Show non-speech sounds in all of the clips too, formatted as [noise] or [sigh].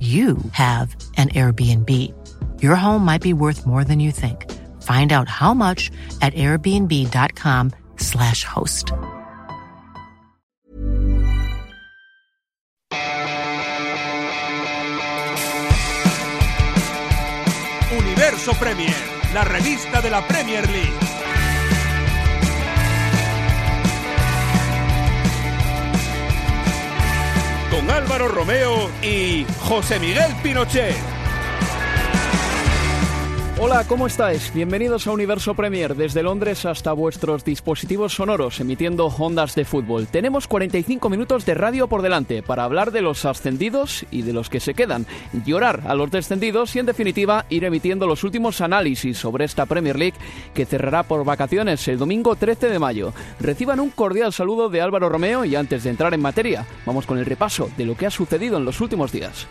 you have an Airbnb. Your home might be worth more than you think. Find out how much at airbnb.com/slash host. Universo Premier, la revista de la Premier League. Con Álvaro Romeo y José Miguel Pinochet. Hola, ¿cómo estáis? Bienvenidos a Universo Premier, desde Londres hasta vuestros dispositivos sonoros, emitiendo ondas de fútbol. Tenemos 45 minutos de radio por delante para hablar de los ascendidos y de los que se quedan, llorar a los descendidos y, en definitiva, ir emitiendo los últimos análisis sobre esta Premier League que cerrará por vacaciones el domingo 13 de mayo. Reciban un cordial saludo de Álvaro Romeo y antes de entrar en materia, vamos con el repaso de lo que ha sucedido en los últimos días.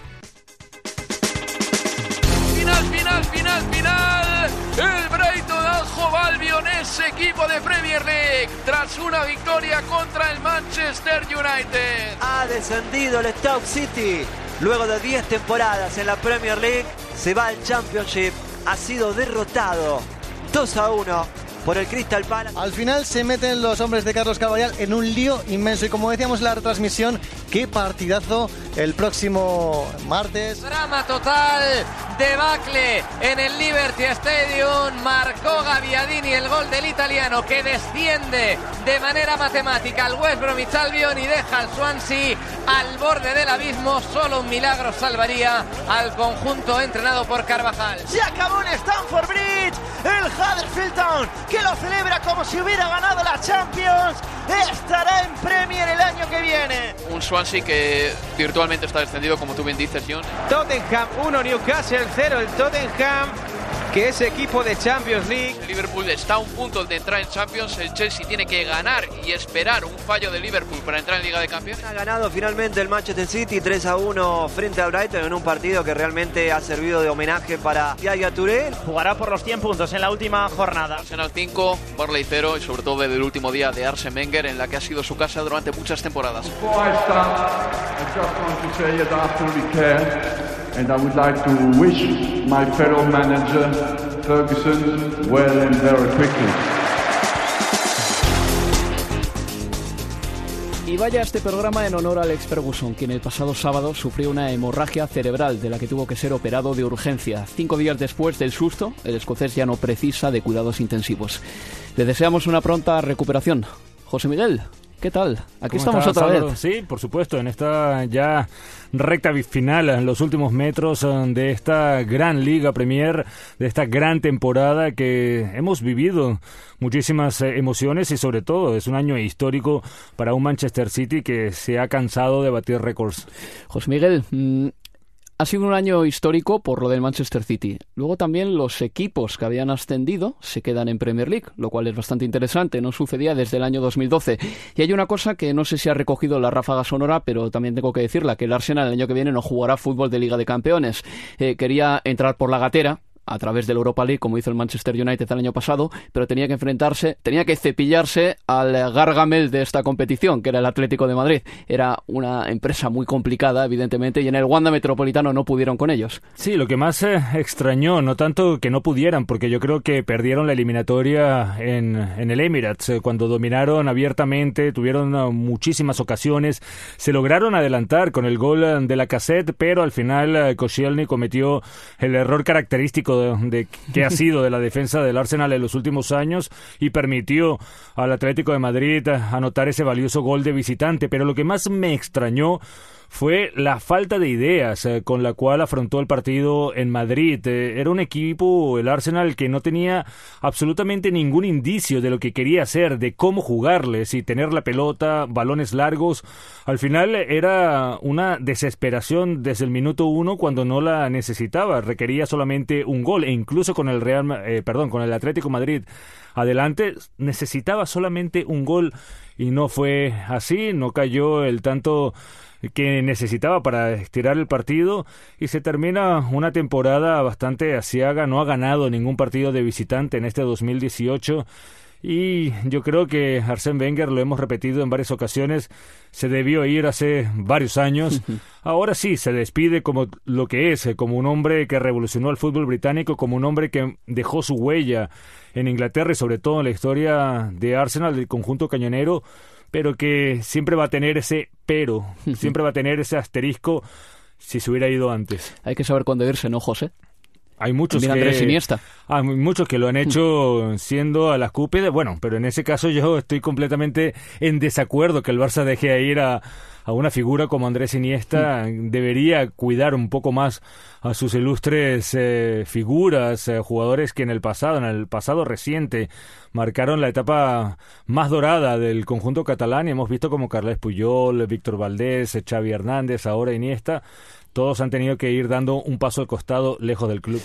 Final, final, final, final. El Brighton Hove Albion equipo de Premier League tras una victoria contra el Manchester United. Ha descendido el Stoke City. Luego de 10 temporadas en la Premier League, se va al Championship. Ha sido derrotado 2 a 1 por el Crystal Palace. Al final se meten los hombres de Carlos Caballal en un lío inmenso y como decíamos en la retransmisión, qué partidazo el próximo martes. Drama total, debacle en el Liberty Stadium. Marcó Gaviadini el gol del italiano que desciende de manera matemática al West Bromwich Albion y deja al Swansea al borde del abismo. Solo un milagro salvaría al conjunto entrenado por Carvajal. Se acabó en Stamford Bridge el Huddersfield Town que lo celebra como si hubiera ganado la Champions. Estará en Premier el año que viene. Un Swansea que virtualmente está descendido, como tú bien dices, John. Tottenham 1, Newcastle 0. El Tottenham que es equipo de Champions League. El Liverpool está a un punto de entrar en Champions. El Chelsea tiene que ganar y esperar un fallo de Liverpool para entrar en Liga de Campeones. Ha ganado finalmente el Manchester City 3 a 1 frente al Brighton en un partido que realmente ha servido de homenaje para Yaya Touré. Jugará por los 100 puntos en la última jornada. Arsenal 5, Barley 0 y sobre todo desde el último día de Arsene Wenger en la que ha sido su casa durante muchas temporadas. Ferguson well and very quickly. Y vaya este programa en honor a Alex Ferguson, quien el pasado sábado sufrió una hemorragia cerebral de la que tuvo que ser operado de urgencia. Cinco días después del susto, el escocés ya no precisa de cuidados intensivos. Le deseamos una pronta recuperación. José Miguel, ¿Qué tal? Aquí estamos otra vez. Sí, por supuesto, en esta ya recta final, en los últimos metros de esta gran Liga Premier, de esta gran temporada que hemos vivido muchísimas emociones y sobre todo es un año histórico para un Manchester City que se ha cansado de batir récords. José Miguel, ha sido un año histórico por lo del Manchester City. Luego también los equipos que habían ascendido se quedan en Premier League, lo cual es bastante interesante. No sucedía desde el año 2012. Y hay una cosa que no sé si ha recogido la ráfaga sonora, pero también tengo que decirla, que el Arsenal el año que viene no jugará fútbol de Liga de Campeones. Eh, quería entrar por la gatera, a través del Europa League, como hizo el Manchester United el año pasado, pero tenía que enfrentarse, tenía que cepillarse al Gargamel de esta competición, que era el Atlético de Madrid. Era una empresa muy complicada, evidentemente, y en el Wanda Metropolitano no pudieron con ellos. Sí, lo que más eh, extrañó, no tanto que no pudieran, porque yo creo que perdieron la eliminatoria en, en el Emirates, eh, cuando dominaron abiertamente, tuvieron uh, muchísimas ocasiones, se lograron adelantar con el gol uh, de la cassette, pero al final uh, Koscielny cometió el error característico de, que ha sido de la defensa del Arsenal en los últimos años y permitió al Atlético de Madrid anotar ese valioso gol de visitante. Pero lo que más me extrañó fue la falta de ideas eh, con la cual afrontó el partido en Madrid. Eh, era un equipo, el Arsenal, que no tenía absolutamente ningún indicio de lo que quería hacer, de cómo jugarle, si tener la pelota, balones largos. Al final era una desesperación desde el minuto uno cuando no la necesitaba. Requería solamente un gol e incluso con el Real, eh, perdón, con el Atlético Madrid adelante necesitaba solamente un gol y no fue así. No cayó el tanto que necesitaba para estirar el partido y se termina una temporada bastante asiaga, no ha ganado ningún partido de visitante en este 2018 y yo creo que Arsène Wenger, lo hemos repetido en varias ocasiones, se debió ir hace varios años. [laughs] Ahora sí, se despide como lo que es, como un hombre que revolucionó el fútbol británico, como un hombre que dejó su huella en Inglaterra y sobre todo en la historia de Arsenal, del conjunto cañonero, pero que siempre va a tener ese pero, [laughs] siempre va a tener ese asterisco si se hubiera ido antes. Hay que saber cuándo irse, ¿no, José? Hay muchos Mira que Andrés Iniesta. hay muchos que lo han hecho siendo a las cúpidas. Bueno, pero en ese caso yo estoy completamente en desacuerdo que el Barça deje ir a, a una figura como Andrés Iniesta. Debería cuidar un poco más a sus ilustres eh, figuras, eh, jugadores que en el pasado, en el pasado reciente, marcaron la etapa más dorada del conjunto catalán y hemos visto como Carles Puyol, Víctor Valdés, Xavi Hernández, ahora Iniesta todos han tenido que ir dando un paso al costado lejos del club.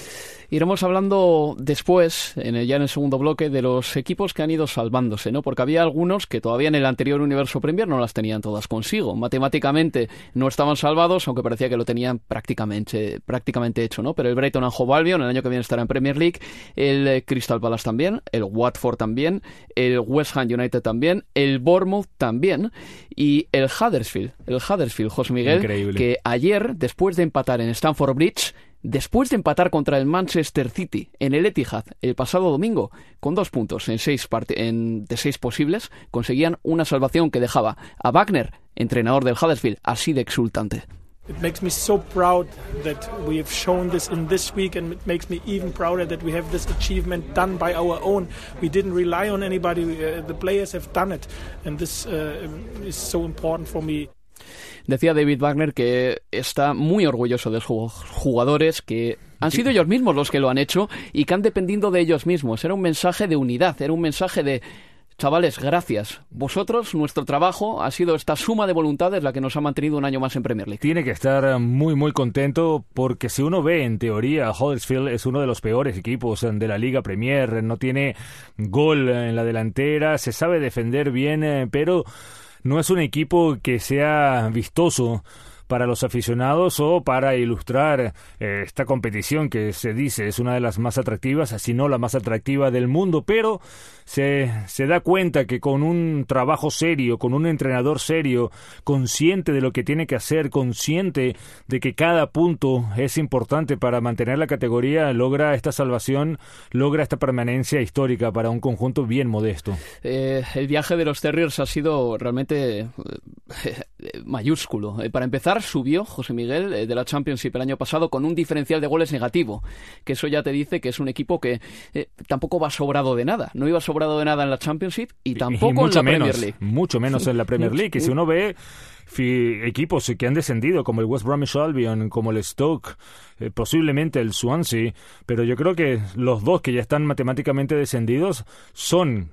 Iremos hablando después, en el, ya en el segundo bloque, de los equipos que han ido salvándose, ¿no? Porque había algunos que todavía en el anterior Universo Premier no las tenían todas consigo. Matemáticamente no estaban salvados, aunque parecía que lo tenían prácticamente, prácticamente hecho, ¿no? Pero el Brighton and Hove Albion el año que viene estará en Premier League, el eh, Crystal Palace también, el Watford también, el West Ham United también, el Bournemouth también y el Huddersfield, el Huddersfield, José Miguel, Increíble. que ayer, después de empatar en Stamford Bridge, después de empatar contra el Manchester City en el Etihad el pasado domingo, con dos puntos en seis en- de seis posibles, conseguían una salvación que dejaba a Wagner, entrenador del Huddersfield, así de exultante. It makes me so proud that we have shown this in this week, and it makes me even prouder that we have this achievement done by our own. We didn't rely on anybody, uh, the players have done it, and this uh, is so important for me. Decía David Wagner que está muy orgulloso de los ju- jugadores que han sido ellos mismos los que lo han hecho y que han dependido de ellos mismos. Era un mensaje de unidad, era un mensaje de chavales, gracias. Vosotros, nuestro trabajo ha sido esta suma de voluntades la que nos ha mantenido un año más en Premier League. Tiene que estar muy, muy contento porque si uno ve en teoría, Huddersfield es uno de los peores equipos de la Liga Premier, no tiene gol en la delantera, se sabe defender bien, eh, pero no es un equipo que sea vistoso para los aficionados o para ilustrar eh, esta competición que se dice es una de las más atractivas, si no la más atractiva del mundo, pero se, se da cuenta que con un trabajo serio, con un entrenador serio, consciente de lo que tiene que hacer, consciente de que cada punto es importante para mantener la categoría, logra esta salvación, logra esta permanencia histórica para un conjunto bien modesto. Eh, el viaje de los Terriers ha sido realmente eh, [laughs] mayúsculo. Para empezar, subió José Miguel eh, de la Championship el año pasado con un diferencial de goles negativo, que eso ya te dice que es un equipo que eh, tampoco va sobrado de nada. No iba sobrado de nada en la Championship y tampoco y mucho en la menos, Premier League. Mucho menos en la Premier League. Y si uno ve equipos que han descendido, como el West Bromwich Albion, como el Stoke, eh, posiblemente el Swansea, pero yo creo que los dos que ya están matemáticamente descendidos son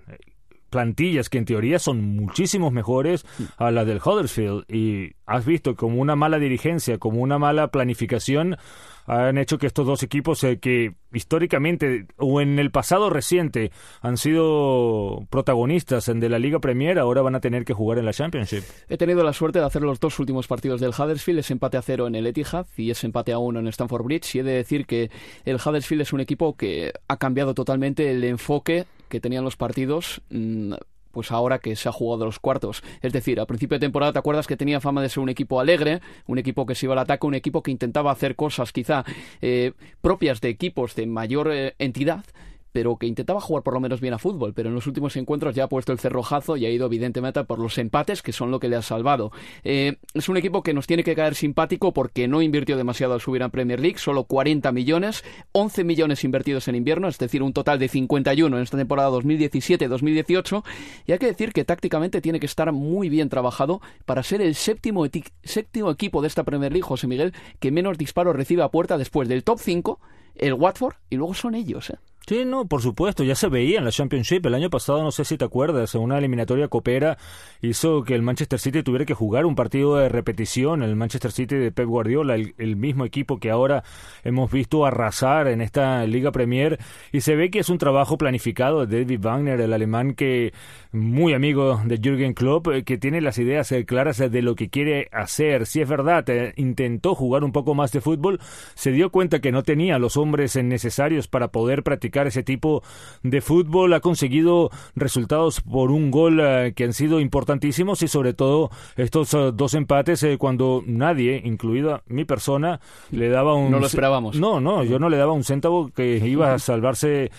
plantillas que en teoría son muchísimos mejores a las del Huddersfield. Y has visto como una mala dirigencia, como una mala planificación han hecho que estos dos equipos eh, que históricamente o en el pasado reciente han sido protagonistas de la Liga Premier ahora van a tener que jugar en la Championship. He tenido la suerte de hacer los dos últimos partidos del Huddersfield, es empate a cero en el Etihad y es empate a uno en Stamford Bridge. Y he de decir que el Huddersfield es un equipo que ha cambiado totalmente el enfoque que tenían los partidos mm, pues ahora que se ha jugado los cuartos. Es decir, a principio de temporada te acuerdas que tenía fama de ser un equipo alegre, un equipo que se iba al ataque, un equipo que intentaba hacer cosas quizá eh, propias de equipos de mayor eh, entidad pero que intentaba jugar por lo menos bien a fútbol, pero en los últimos encuentros ya ha puesto el cerrojazo y ha ido evidentemente por los empates, que son lo que le ha salvado. Eh, es un equipo que nos tiene que caer simpático porque no invirtió demasiado al subir a Premier League, solo 40 millones, 11 millones invertidos en invierno, es decir, un total de 51 en esta temporada 2017-2018, y hay que decir que tácticamente tiene que estar muy bien trabajado para ser el séptimo, séptimo equipo de esta Premier League, José Miguel, que menos disparos recibe a puerta después del top 5, el Watford, y luego son ellos. ¿eh? Sí, no, por supuesto, ya se veía en la Championship. El año pasado, no sé si te acuerdas, en una eliminatoria copera hizo que el Manchester City tuviera que jugar un partido de repetición. El Manchester City de Pep Guardiola, el, mismo equipo que ahora hemos visto arrasar en esta Liga Premier. Y se ve que es un trabajo planificado de David Wagner, el alemán que, muy amigo de Jürgen Klopp, eh, que tiene las ideas eh, claras de lo que quiere hacer. Si es verdad, eh, intentó jugar un poco más de fútbol, se dio cuenta que no tenía los hombres necesarios para poder practicar ese tipo de fútbol. Ha conseguido resultados por un gol eh, que han sido importantísimos y sobre todo estos eh, dos empates eh, cuando nadie, incluida mi persona, le daba un... No lo esperábamos. No, no, yo no le daba un centavo que iba a salvarse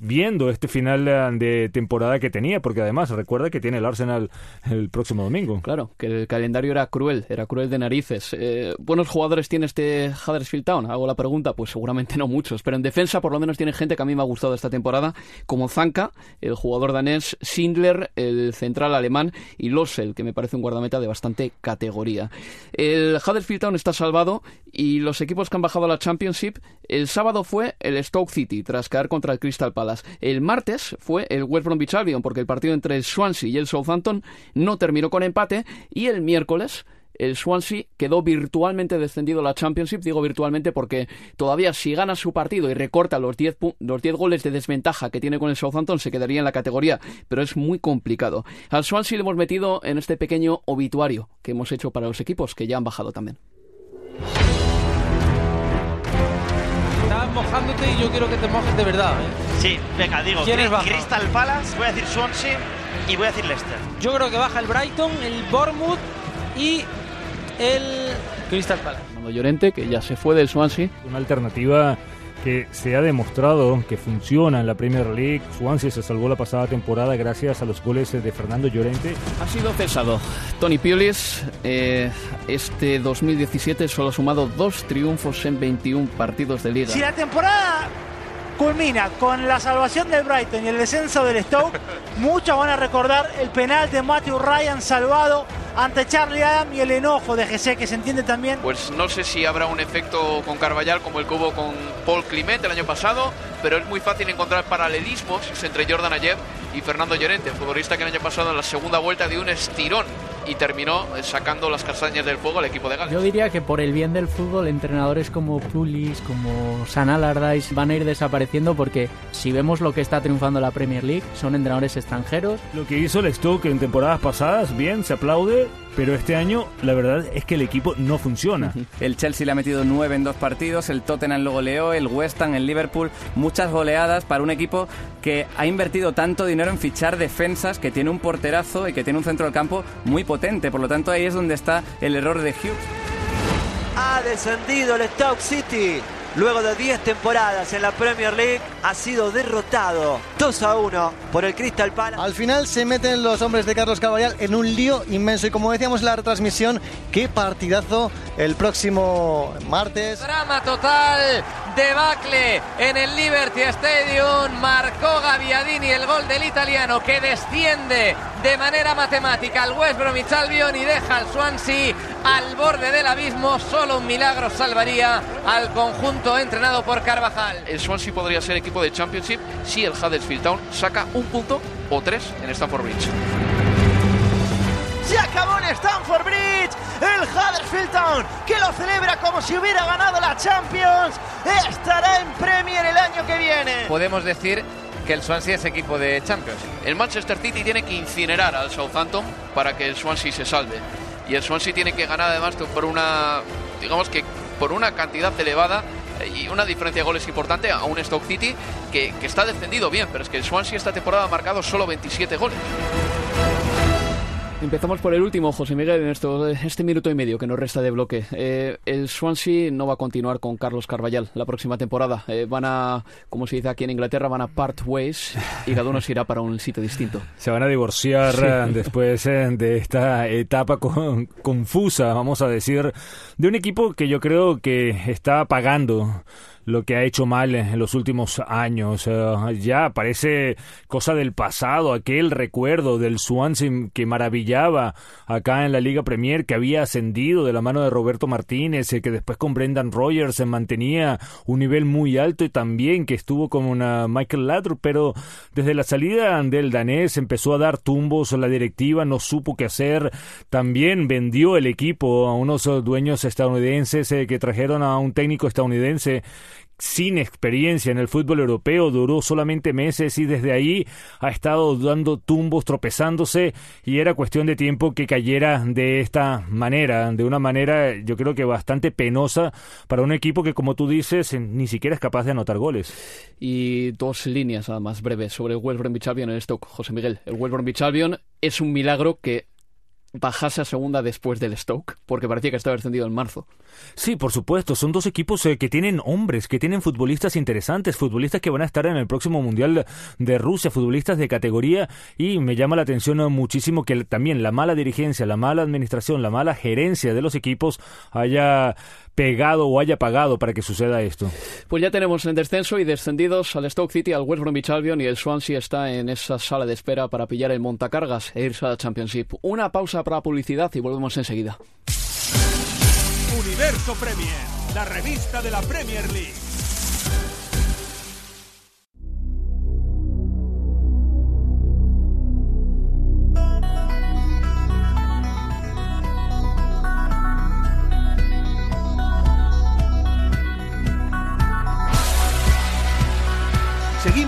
viendo este final de temporada que tenía, porque además recuerda que tiene el Arsenal el próximo domingo. Claro, que el calendario era cruel, era cruel de narices. ¿Buenos jugadores tiene este Huddersfield Town? Hago la pregunta, pues seguramente no muchos, pero en defensa por lo menos tiene gente a mí me ha gustado esta temporada, como Zanka, el jugador danés, Schindler, el central alemán, y Lossel, que me parece un guardameta de bastante categoría. El Huddersfield Town está salvado y los equipos que han bajado a la Championship, el sábado fue el Stoke City, tras caer contra el Crystal Palace. El martes fue el West Bromwich porque el partido entre el Swansea y el Southampton no terminó con empate, y el miércoles el Swansea quedó virtualmente descendido a la Championship. Digo virtualmente porque todavía si gana su partido y recorta los 10 los goles de desventaja que tiene con el Southampton, se quedaría en la categoría, pero es muy complicado. Al Swansea le hemos metido en este pequeño obituario que hemos hecho para los equipos que ya han bajado también. Estás mojándote y yo quiero que te mojes de verdad. ¿eh? Sí, venga, digo, Crystal Palace, voy a decir Swansea y voy a decir Leicester. Yo creo que baja el Brighton, el Bournemouth y el Crystal Palace. Llorente, que ya se fue del Swansea. Una alternativa que se ha demostrado que funciona en la Premier League. Swansea se salvó la pasada temporada gracias a los goles de Fernando Llorente. Ha sido cesado. Tony Pulis, eh, este 2017 solo ha sumado dos triunfos en 21 partidos de liga. Si la temporada culmina con la salvación del Brighton y el descenso del Stoke, [laughs] muchos van a recordar el penal de Matthew Ryan salvado ante Charlie Adam y el enojo de GC que se entiende también. Pues no sé si habrá un efecto con Carvallal como el que hubo con Paul Clement el año pasado, pero es muy fácil encontrar paralelismos entre Jordan Ayev y Fernando Llorente, futbolista que el año pasado en la segunda vuelta dio un estirón y terminó sacando las castañas del fuego al equipo de Gales. Yo diría que por el bien del fútbol, entrenadores como Pulis, como San Allardyce van a ir desapareciendo porque si vemos lo que está triunfando la Premier League, son entrenadores extranjeros. Lo que hizo el Stoke en temporadas pasadas, bien, se aplaude, pero este año la verdad es que el equipo no funciona. [laughs] El Chelsea le ha metido nueve en dos partidos, el Tottenham lo goleó, el West Ham, el Liverpool, muchas goleadas para un equipo que ha invertido tanto dinero en fichar defensas, que tiene un porterazo y que tiene un centro del campo muy potente. Por lo tanto, ahí es donde está el error de Hughes. Ha descendido el Stoke City luego de 10 temporadas en la Premier League, ha sido derrotado 2 a 1 por el Crystal Palace. Al final se meten los hombres de Carlos Caballal en un lío inmenso y como decíamos en la retransmisión, qué partidazo el próximo martes. Drama total, debacle en el Liberty Stadium, marcó Gaviadini el gol del italiano que desciende de manera matemática al West Bromwich Albion y deja al Swansea al borde del abismo, solo un milagro salvaría al conjunto entrenado por Carvajal. El Swansea podría ser equipo de Championship si el Huddersfield Town saca un punto o tres en Stamford Bridge. Se acabó en Stamford Bridge. El Huddersfield Town, que lo celebra como si hubiera ganado la Champions, estará en Premier el año que viene. Podemos decir que el Swansea es equipo de Champions. El Manchester City tiene que incinerar al Southampton para que el Swansea se salve. Y el Swansea tiene que ganar además por una, digamos que por una cantidad elevada y una diferencia de goles importante a un Stoke City que, que está defendido bien, pero es que el Swansea esta temporada ha marcado solo 27 goles. Empezamos por el último, José Miguel, en esto, este minuto y medio que nos resta de bloque. Eh, el Swansea no va a continuar con Carlos Carballal la próxima temporada. Eh, van a, como se dice aquí en Inglaterra, van a part ways y cada uno se irá para un sitio distinto. Se van a divorciar eh, después de esta etapa confusa, vamos a decir, de un equipo que yo creo que está pagando lo que ha hecho mal en los últimos años. Eh, ya parece cosa del pasado, aquel recuerdo del Swansea que maravillaba acá en la Liga Premier, que había ascendido de la mano de Roberto Martínez, eh, que después con Brendan Rogers se mantenía un nivel muy alto y también que estuvo con una Michael Laudrup, pero desde la salida del danés empezó a dar tumbos, la directiva no supo qué hacer, también vendió el equipo a unos dueños estadounidenses eh, que trajeron a un técnico estadounidense sin experiencia en el fútbol europeo, duró solamente meses y desde ahí ha estado dando tumbos, tropezándose y era cuestión de tiempo que cayera de esta manera, de una manera yo creo que bastante penosa para un equipo que como tú dices ni siquiera es capaz de anotar goles. Y dos líneas más breves sobre el West Bromwich Albion en Stoke, José Miguel. El West Bromwich Albion es un milagro que bajase a segunda después del Stoke, porque parecía que estaba descendido en marzo. Sí, por supuesto, son dos equipos eh, que tienen hombres, que tienen futbolistas interesantes, futbolistas que van a estar en el próximo Mundial de Rusia, futbolistas de categoría, y me llama la atención muchísimo que también la mala dirigencia, la mala administración, la mala gerencia de los equipos haya pegado o haya pagado para que suceda esto. Pues ya tenemos en descenso y descendidos al Stoke City, al West Bromwich Albion y el Swansea está en esa sala de espera para pillar el montacargas e irse a la Championship. Una pausa para publicidad y volvemos enseguida. Universo Premier, la revista de la Premier League.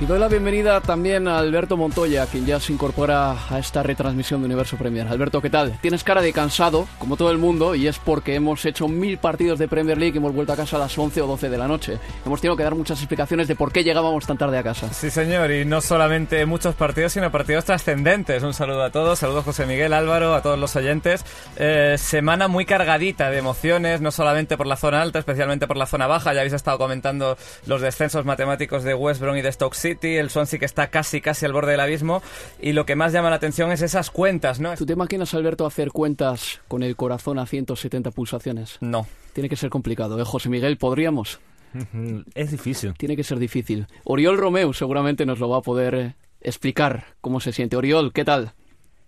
Y doy la bienvenida también a Alberto Montoya, quien ya se incorpora a esta retransmisión de Universo Premier. Alberto, ¿qué tal? Tienes cara de cansado, como todo el mundo, y es porque hemos hecho mil partidos de Premier League y hemos vuelto a casa a las 11 o 12 de la noche. Hemos tenido que dar muchas explicaciones de por qué llegábamos tan tarde a casa. Sí, señor, y no solamente muchos partidos, sino partidos trascendentes. Un saludo a todos, saludos José Miguel, Álvaro, a todos los oyentes. Eh, semana muy cargadita de emociones, no solamente por la zona alta, especialmente por la zona baja. Ya habéis estado comentando los descensos matemáticos de West Brom y de Stoke City, el Swansea que está casi casi al borde del abismo y lo que más llama la atención es esas cuentas, ¿no? ¿Tú te imaginas, Alberto, hacer cuentas con el corazón a 170 pulsaciones? No. Tiene que ser complicado, ¿eh, José Miguel? ¿Podríamos? [laughs] Es difícil. Tiene que ser difícil. Oriol Romeu seguramente nos lo va a poder eh, explicar cómo se siente. Oriol, ¿qué tal?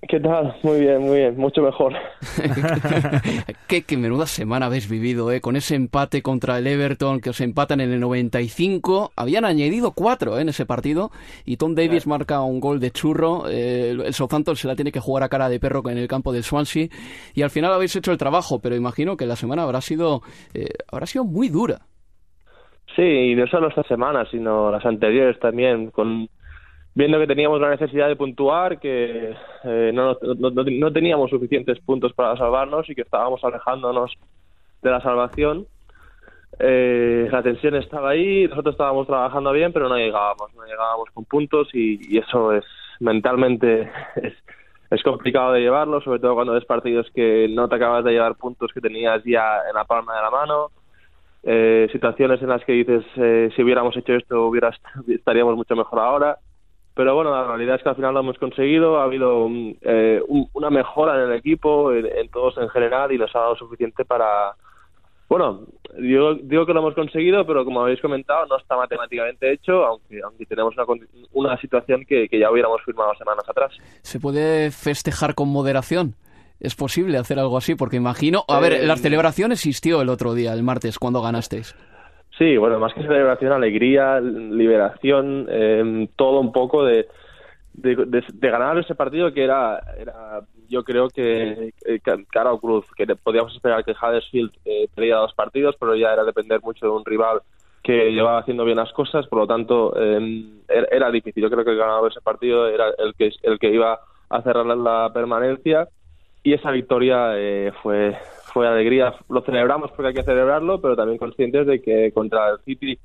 ¿Qué tal? Muy bien, muy bien, mucho mejor. [laughs] qué, qué, menuda semana habéis vivido, ¿eh? Con ese empate contra el Everton, que os empatan en el 95. Habían añadido cuatro ¿eh? en ese partido y Tom Davis marca un gol de churro. Eh, el Southampton se la tiene que jugar a cara de perro en el campo del Swansea y al final habéis hecho el trabajo, pero imagino que la semana habrá sido, eh, habrá sido muy dura. Sí, y no solo esta semana, sino las anteriores también, con viendo que teníamos la necesidad de puntuar, que eh, no, no, no, teníamos suficientes puntos para salvarnos y que estábamos alejándonos de la salvación. Eh, la tensión estaba ahí, nosotros estábamos trabajando bien, pero no llegábamos, no llegábamos con puntos y, eso es mentalmente [laughs] es, es, complicado de llevarlo, sobre todo cuando ves partidos que no te acabas de llevar puntos que tenías ya en la palma de la mano. Eh, situaciones en las que dices eh, si hubiéramos hecho esto hubiera, estaríamos mucho mejor ahora pero bueno, la realidad es que al final lo hemos conseguido, ha habido eh, una mejora en el equipo, en, todos en general, y nos ha dado suficiente para... Bueno, digo, digo que lo hemos conseguido, pero como habéis comentado, no está matemáticamente hecho, aunque, aunque tenemos una, una situación que, que ya hubiéramos firmado semanas atrás. ¿Se puede festejar con moderación? ¿Es posible hacer algo así? Porque imagino... A ver, la celebración existió el otro día, el martes, cuando ganasteis. Sí, bueno, más que celebración, alegría, liberación, eh, todo un poco de, de, ganar ese partido que era, era yo creo que cara o cruz, que podíamos esperar que Huddersfield eh, dos partidos, pero ya era depender mucho de un rival que llevaba haciendo bien las cosas, por lo tanto eh, era, difícil. Yo creo que el ganador de ese partido era el que el que iba a cerrar la permanencia y esa victoria eh, fue fue alegría. Lo celebramos porque hay que celebrarlo, pero también conscientes de que contra el City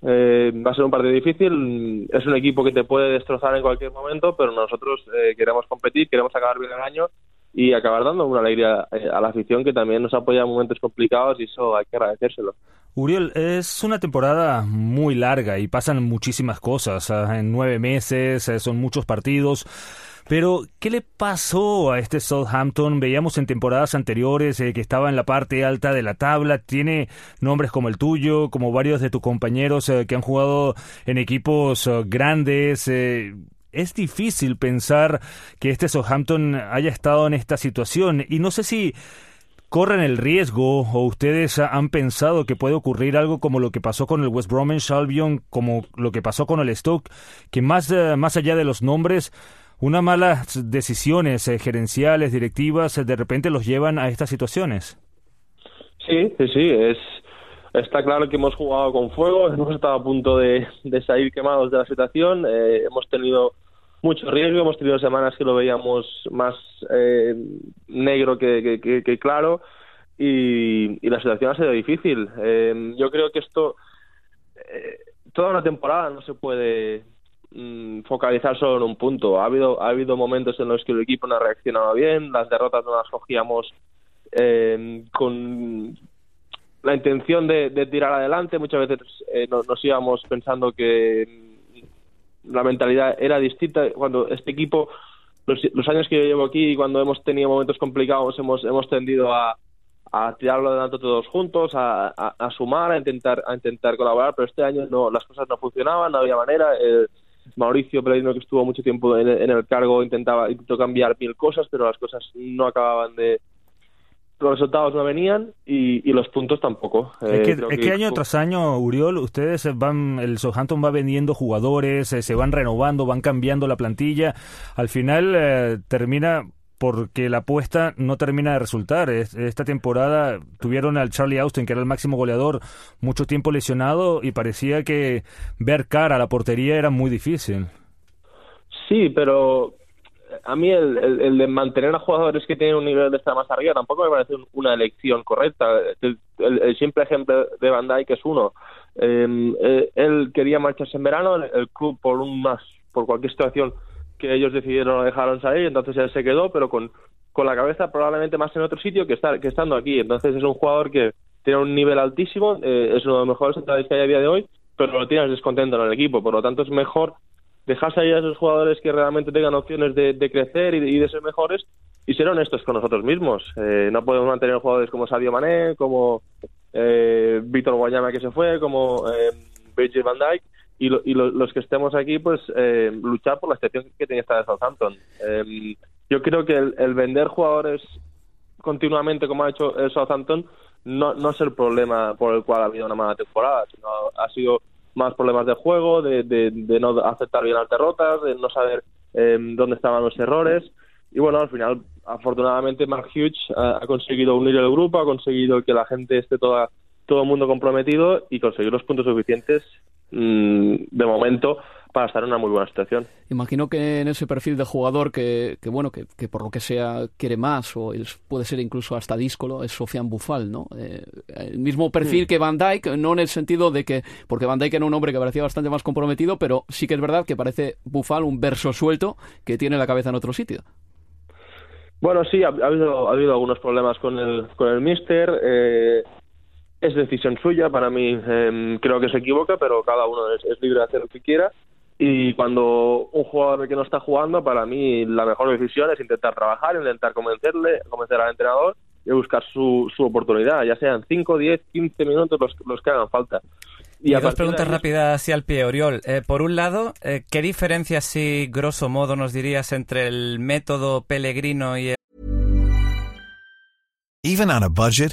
eh, va a ser un partido difícil. Es un equipo que te puede destrozar en cualquier momento, pero nosotros eh, queremos competir, queremos acabar bien el año y acabar dando una alegría eh, a la afición que también nos apoya en momentos complicados y eso hay que agradecérselo. Uriel, es una temporada muy larga y pasan muchísimas cosas. En nueve meses, son muchos partidos. Pero, ¿qué le pasó a este Southampton? Veíamos en temporadas anteriores eh, que estaba en la parte alta de la tabla. Tiene nombres como el tuyo, como varios de tus compañeros eh, que han jugado en equipos eh, grandes. es difícil pensar que este Southampton haya estado en esta situación. Y no sé si corren el riesgo o ustedes han pensado que puede ocurrir algo como lo que pasó con el West Bromwich Albion, como lo que pasó con el Stoke, que más, más allá de los nombres unas malas decisiones eh, gerenciales, directivas, eh, de repente los llevan a estas situaciones. Sí, sí, sí, es, está claro que hemos jugado con fuego, hemos estado a punto de, salir quemados de la situación, eh, hemos tenido mucho riesgo, hemos tenido semanas que lo veíamos más negro que, claro y, la situación ha sido difícil. yo creo que esto, toda una temporada no se puede Mm, focalizar solo en un punto. Ha habido, ha habido momentos en los que el equipo no ha reaccionado bien, las derrotas no las cogíamos eh, con la intención de, tirar adelante. Muchas veces eh, nos, íbamos pensando que la mentalidad era distinta. Cuando este equipo, los, años que yo llevo aquí, cuando hemos tenido momentos complicados, hemos, hemos tendido a, tirarlo adelante todos juntos, a, sumar, a intentar, a intentar colaborar, pero este año no, las cosas no funcionaban, no había manera. Mauricio Pellegrino, que estuvo mucho tiempo en, el cargo, intentaba intentó cambiar mil cosas, pero las cosas no acababan de, los resultados no venían y, los puntos tampoco. Es eh, que, año tras año, Uriol, ustedes van, el Southampton va vendiendo jugadores, eh, se van renovando, van cambiando la plantilla. Al final eh, termina porque la apuesta no termina de resultar. Esta temporada tuvieron al Charlie Austin, que era el máximo goleador, mucho tiempo lesionado y parecía que ver cara a la portería era muy difícil. Sí, pero a mí el, de mantener a jugadores que tienen un nivel de estar más arriba tampoco me parece una elección correcta. El, simple ejemplo de Van Dijk es uno. Em, eh, él quería marcharse en verano, el club por un más, por cualquier situación que ellos decidieron no dejaron salir, entonces él se quedó, pero con, con la cabeza probablemente más en otro sitio que, estar, que estando aquí. Entonces es un jugador que tiene un nivel altísimo, eh, es uno de los mejores centrales que hay a día de hoy, pero lo tienes descontento en el equipo. Por lo tanto, es mejor dejarse ahí a esos jugadores que realmente tengan opciones de, crecer y de, ser mejores y ser honestos con nosotros mismos. Eh, no podemos mantener jugadores como Sadio Mané, como eh, Víctor Guayama que se fue, como eh, Virgil van Dijk, y, los que estemos aquí, pues eh, luchar por la situación que tiene esta de Southampton. Em, yo creo que el, vender jugadores continuamente, como ha hecho el Southampton, no, no es el problema por el cual ha habido una mala temporada, sino ha sido más problemas de juego, de, de, no aceptar bien las derrotas, de no saber em, dónde estaban los errores. Y bueno, al final, afortunadamente, Mark Hughes ha, ha conseguido unir el grupo, ha conseguido que la gente esté toda todo el mundo comprometido y conseguir los puntos suficientes Mm, de momento para estar en una muy buena situación. Imagino que en ese perfil de jugador que, bueno, que, por lo que sea quiere más, o puede ser incluso hasta díscolo, es Sofian Bufal, ¿no? Eh, el mismo perfil mm. que Van Dijk, no en el sentido de que, porque Van Dijk era un hombre que parecía bastante más comprometido, pero sí que es verdad que parece Bufal un verso suelto que tiene la cabeza en otro sitio. Bueno, sí, ha, habido, ha habido algunos problemas con el, con el Mister. Eh, es decisión suya, para mí em, creo que se equivoca, pero cada uno es, libre de hacer lo que quiera. Y cuando un jugador que no está jugando, para mí la mejor decisión es intentar trabajar, intentar convencerle, convencer al entrenador y buscar su, su oportunidad, ya sean 5, 10, 15 minutos los, los que hagan falta. Y, dos preguntas rápidas así al pie, Oriol. Eh, por un lado, eh, ¿qué diferencia, si grosso modo, nos dirías entre el método Pellegrino y el Even on a budget,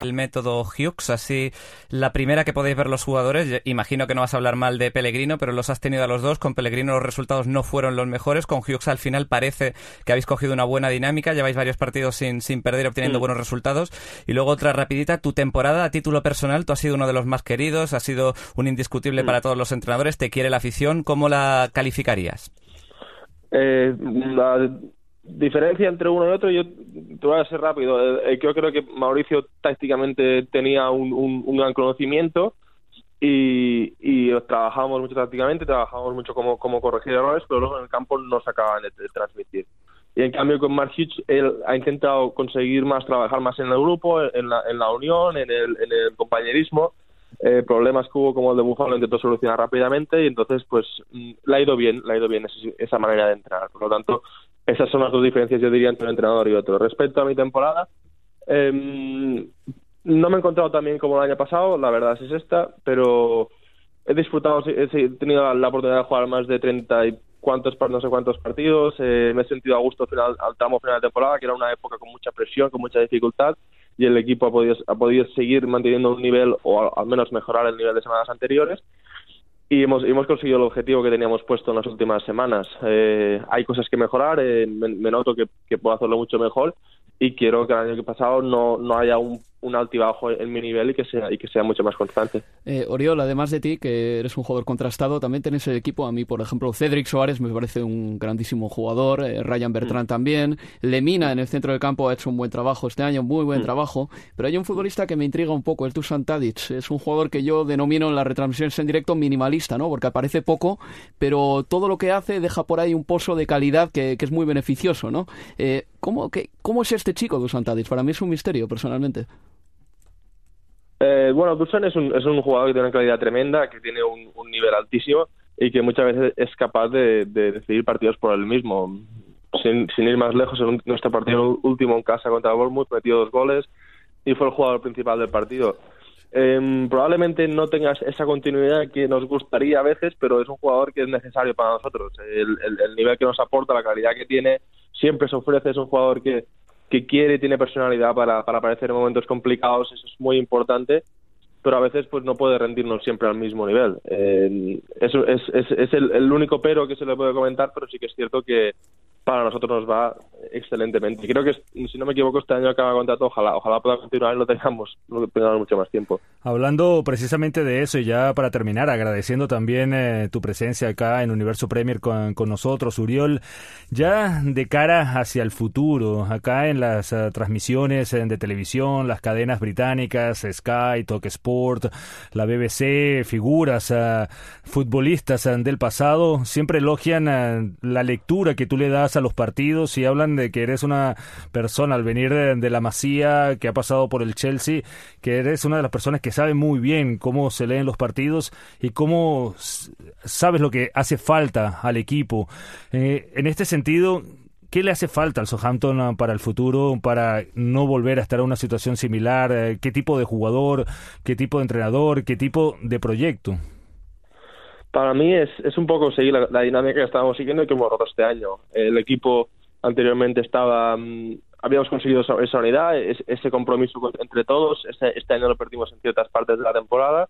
El método Hughes, así la primera que podéis ver los jugadores, imagino que no vas a hablar mal de Pellegrino, pero los has tenido a los dos, con Pellegrino los resultados no fueron los mejores, con Hughes al final parece que habéis cogido una buena dinámica, lleváis varios partidos sin, sin perder, obteniendo Mm. buenos resultados, y luego otra rapidita, tu temporada a título personal, tú has sido uno de los más queridos, has sido un indiscutible Mm. para todos los entrenadores, te quiere la afición, ¿cómo la calificarías? Eh, la diferencia entre uno y otro, yo te voy a ser rápido. Eh, eh, yo creo que Mauricio tácticamente tenía un, gran conocimiento y, y trabajábamos mucho tácticamente, trabajábamos mucho como, corregir errores, pero luego en el campo no se acaban de, transmitir. Y en cambio con Mark Hughes, él ha intentado conseguir más, trabajar más en el grupo, en la, en la unión, en el compañerismo. Eh, problemas que hubo como el de Buffalo lo intentó solucionar rápidamente y entonces pues mm, le ha ido bien, le ha ido bien esa manera de entrenar. Por lo tanto, esas son las dos diferencias yo diría entre un entrenador y otro. Respecto a mi temporada, em, no me he encontrado tan bien como el año pasado, la verdad es esta, pero he disfrutado, he tenido la, la oportunidad de jugar más de 30 y cuantos, par- no sé cuántos partidos, eh, me he sentido a gusto al, final, al tramo final de temporada, que era una época con mucha presión, con mucha dificultad, y el equipo ha podido, ha podido seguir manteniendo un nivel, o al, menos mejorar el nivel de semanas anteriores, y hemos, hemos conseguido el objetivo que teníamos puesto en las últimas semanas. Eh, hay cosas que mejorar, eh, me, me noto que, que puedo hacerlo mucho mejor y quiero que el año que pasado no, no haya un, un altibajo en mi nivel y que sea, y que sea mucho más constante. Eh, Oriol, además de ti, que eres un jugador contrastado, también tenés el equipo. A mí, por ejemplo, Cedric Soares me parece un grandísimo jugador, eh, Ryan Bertrand también, Lemina en el centro del campo ha hecho un buen trabajo este año, muy buen Mm. trabajo, pero hay un futbolista que me intriga un poco, el Dusan Tadic. Es un jugador que yo denomino en las retransmisiones en directo minimalista, ¿no? Porque aparece poco, pero todo lo que hace deja por ahí un pozo de calidad que, que es muy beneficioso, ¿no? Eh, ¿cómo, que, ¿Cómo es este chico, Dusan Tadic? Para mí es un misterio, personalmente. Eh, bueno, Dusan es un, es un jugador que tiene una calidad tremenda, que tiene un, nivel altísimo y que muchas veces es capaz de, de decidir partidos por él mismo. Sin, sin ir más lejos, en nuestro partido último en casa contra Bournemouth metió dos goles y fue el jugador principal del partido. Em, probablemente no tengas esa continuidad que nos gustaría a veces, pero es un jugador que es necesario para nosotros. El- el nivel que nos aporta, la calidad que tiene, siempre se ofrece. Es un jugador que, que quiere tiene personalidad para, para aparecer en momentos complicados. Eso es muy importante, pero a veces pues no puede rendirnos siempre al mismo nivel. Eso es, es, es el único pero que se le puede comentar, pero sí que es cierto que para nosotros nos va excelentemente. Creo que, si no me equivoco, este año acaba contrato. Ojalá, ojalá pueda continuar y lo tengamos, tengamos mucho más tiempo. Hablando precisamente de eso y ya para terminar, agradeciendo también eh, tu presencia acá en Universo Premier con, con nosotros, Uriol, ya de cara hacia el futuro, acá en las eh, transmisiones eh, de televisión, las cadenas británicas, Sky, Talk Sport, la BBC, figuras, futbolistas del pasado, siempre elogian la lectura que tú le das a los partidos y hablan comentan de que eres una persona al venir de, la Masía, que ha pasado por el Chelsea, que eres una de las personas que sabe muy bien cómo se leen los partidos y cómo sabes lo que hace falta al equipo. Eh, en este sentido, ¿Qué le hace falta al Southampton ah, para el futuro, para no volver a estar en una situación similar? Eh, ¿Qué tipo de jugador, qué tipo de entrenador, qué tipo de proyecto? Para mí es, es un poco seguir la, dinámica que estábamos siguiendo y que hemos roto este año. El equipo anteriormente estaba, mm, habíamos conseguido esa, unidad, ese compromiso entre todos. Este, año lo perdimos en ciertas partes de la temporada.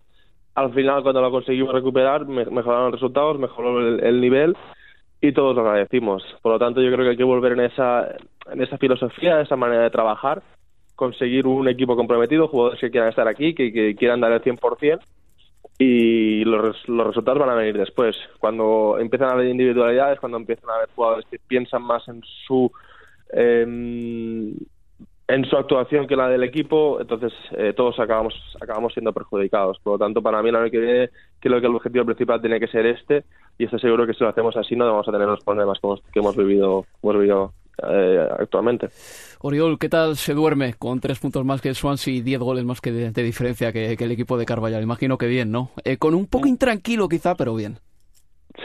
Al final, cuando lo conseguimos recuperar, mejoraron los resultados, mejoró el nivel y todos lo agradecimos. Por lo tanto, yo creo que hay que volver en esa, en esa filosofía, esa manera de trabajar, conseguir un equipo comprometido, jugadores que quieran estar aquí, que, que quieran dar el 100% y los, los resultados van a venir después. Cuando empiezan a haber individualidades, cuando empiezan a haber jugadores que piensan más en su eh, en su actuación que la del equipo, entonces eh, todos acabamos acabamos siendo perjudicados. Por lo tanto, para mí, la que viene, creo que el objetivo principal tiene que ser este, y estoy seguro que si lo hacemos así no vamos a tener los problemas que hemos, vivido, hemos vivido eh, actualmente. Oriol, ¿qué tal se duerme con tres puntos más que el Swansea y diez goles más que de, diferencia que, el equipo de Carvajal? Imagino que bien, ¿no? Eh, con un poco intranquilo quizá, pero bien.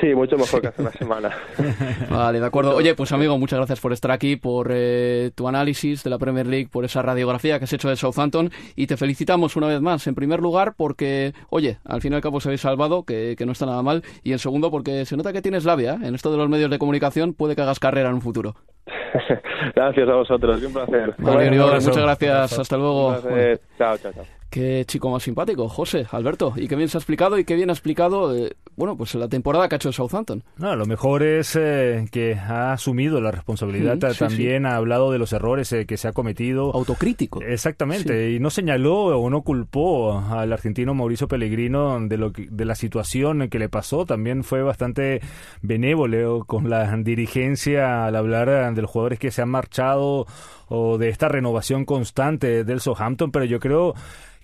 Sí, mucho mejor que hace una semana. [laughs] vale, de acuerdo. Oye, pues amigo, muchas gracias por estar aquí, por eh, tu análisis de la Premier League, por esa radiografía que has hecho de Southampton y te felicitamos una vez más. En primer lugar, porque, oye, al fin y al cabo se habéis salvado, que, no está nada mal. Y en segundo, porque se nota que tienes labia. ¿eh? En esto de los medios de comunicación puede que hagas carrera en un futuro. [laughs] [laughs] gracias a vosotros, un placer. Vale, muchas gracias. Hasta luego. Chao, chao, chao. Qué chico más simpático, José, Alberto. Y qué bien se ha explicado y qué bien ha explicado, eh, bueno, pues la temporada que ha hecho el Southampton. No, lo mejor es eh, que ha asumido la responsabilidad. También ha hablado de los errores eh, que se ha cometido. Autocrítico. Exactamente. Y no señaló o no culpó al argentino Mauricio Pellegrino de, lo de la situación que le pasó. También fue bastante benévolo con la dirigencia al hablar de los jugadores que se han marchado o de esta renovación constante del Southampton. Pero yo creo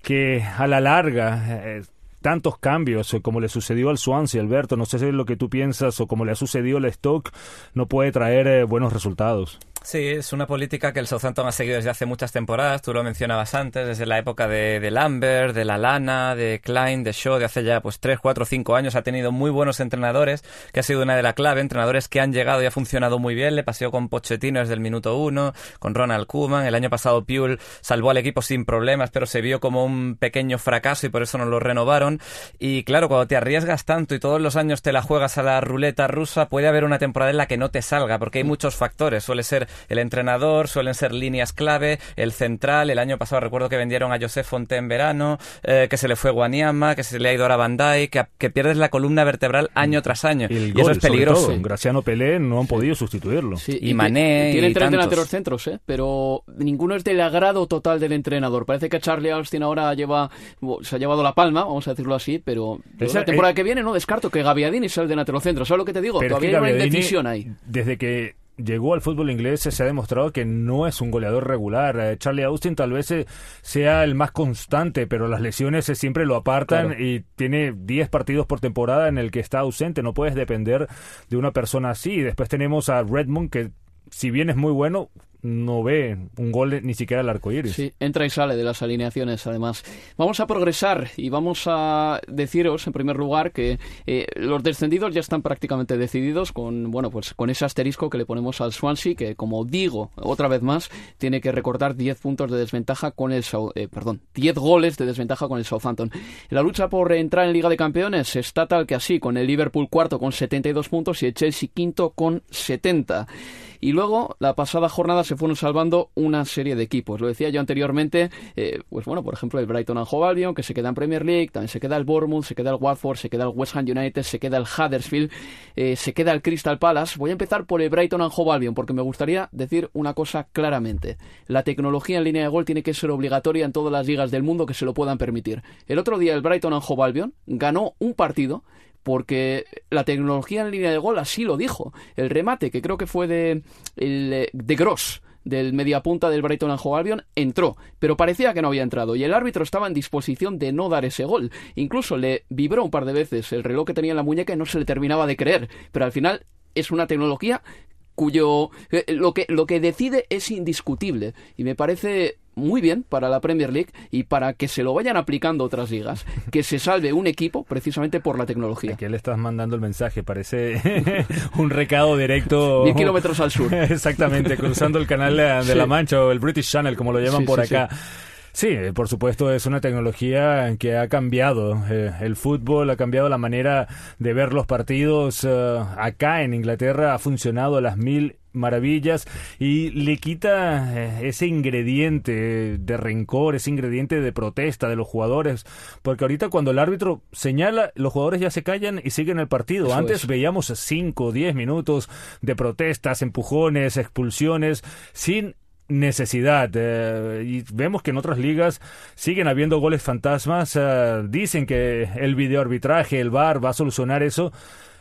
que a la larga eh, tantos cambios como le sucedió al Swansea, Alberto, no sé si es lo que tú piensas o como le ha sucedido al Stoke, no puede traer eh, buenos resultados. Sí, es una política que el Southampton ha seguido desde hace muchas temporadas, tú lo mencionabas antes, desde la época de, Lambert, de La Lana, de Klein, de Shaw, de hace ya pues 3, 4, 5 años, ha tenido muy buenos entrenadores, que ha sido una de la clave, entrenadores que han llegado y ha funcionado muy bien, le paseó con Pochettino desde el minuto 1, con Ronald Koeman, el año pasado Puel salvó al equipo sin problemas, pero se vio como un pequeño fracaso y por eso no lo renovaron, y claro, cuando te arriesgas tanto y todos los años te la juegas a la ruleta rusa, puede haber una temporada en la que no te salga, porque hay muchos factores, suele ser el entrenador, suelen ser líneas clave, el central, el año pasado recuerdo que vendieron a José Fonte en verano, eh, que se le fue Guaniama, que se le ha ido a Bandai, que, que pierdes la columna vertebral año tras año. Y, eso es peligroso. Graciano Pelé no han podido sustituirlo. y, Mané. Tienen tres delanteros centros, ¿eh? pero ninguno es del agrado total del entrenador. Parece que Charlie Austin ahora lleva, se ha llevado la palma, vamos a decirlo así, pero la temporada que viene no descarto que Gaviadini sea el delantero centro. ¿Sabes lo que te digo? Todavía hay una indecisión ahí. Desde que llegó al fútbol inglés se ha demostrado que no es un goleador regular. Eh, Charlie Austin tal vez eh, sea el más constante, pero las lesiones eh, siempre lo apartan y tiene 10 partidos por temporada en el que está ausente. No puedes depender de una persona así. Después tenemos a Redmond que si bien es muy bueno, no ve un gol ni siquiera el arco iris. Sí, entra y sale de las alineaciones, además. Vamos a progresar y vamos a deciros, en primer lugar, que eh, los descendidos ya están prácticamente decididos con, bueno, pues con ese asterisco que le ponemos al Swansea, que, como digo, otra vez más, tiene que recortar 10 puntos de desventaja con el, eh, perdón, 10 goles de desventaja con el Southampton. La lucha por entrar en Liga de Campeones está tal que así, con el Liverpool cuarto con 72 puntos y el Chelsea quinto con 70. Y luego, la pasada jornada se fueron salvando una serie de equipos. Lo decía yo anteriormente, eh, pues bueno, por ejemplo, el Brighton and Hove Albion, que se queda en Premier League, también se queda el Bournemouth, se queda el Watford, se queda el West Ham United, se queda el Huddersfield, eh, se queda el Crystal Palace. Voy a empezar por el Brighton and Hove Albion, porque me gustaría decir una cosa claramente. La tecnología en línea de gol tiene que ser obligatoria en todas las ligas del mundo que se lo puedan permitir. El otro día el Brighton and Hove Albion ganó un partido porque la tecnología en línea de gol así lo dijo. El remate, que creo que fue de, el, de Gross, del mediapunta del Brighton Hove Albion entró, pero parecía que no había entrado y el árbitro estaba en disposición de no dar ese gol. Incluso le vibró un par de veces el reloj que tenía en la muñeca y no se le terminaba de creer, pero al final es una tecnología cuyo eh, lo que lo que decide es indiscutible y me parece muy bien para la Premier League y para que se lo vayan aplicando otras ligas, que se salve un equipo precisamente por la tecnología. Aquí le estás mandando el mensaje, parece [laughs] un recado directo. [laughs] Kilómetros al sur. [laughs] Exactamente, cruzando el canal de, la Mancha o el British Channel, como lo llaman por acá. Sí, por supuesto, es una tecnología que ha cambiado eh, el fútbol, ha cambiado la manera de ver los partidos. Eh, acá en Inglaterra ha funcionado a las mil maravillas y le quita eh, ese ingrediente de rencor, ese ingrediente de protesta de los jugadores, porque ahorita cuando el árbitro señala, los jugadores ya se callan y siguen el partido. Antes veíamos 5 o 10 minutos de protestas, empujones, expulsiones, sin necesidad. Eh, y vemos que en otras ligas siguen habiendo goles fantasmas. Eh, dicen que el videoarbitraje, el VAR va a solucionar eso.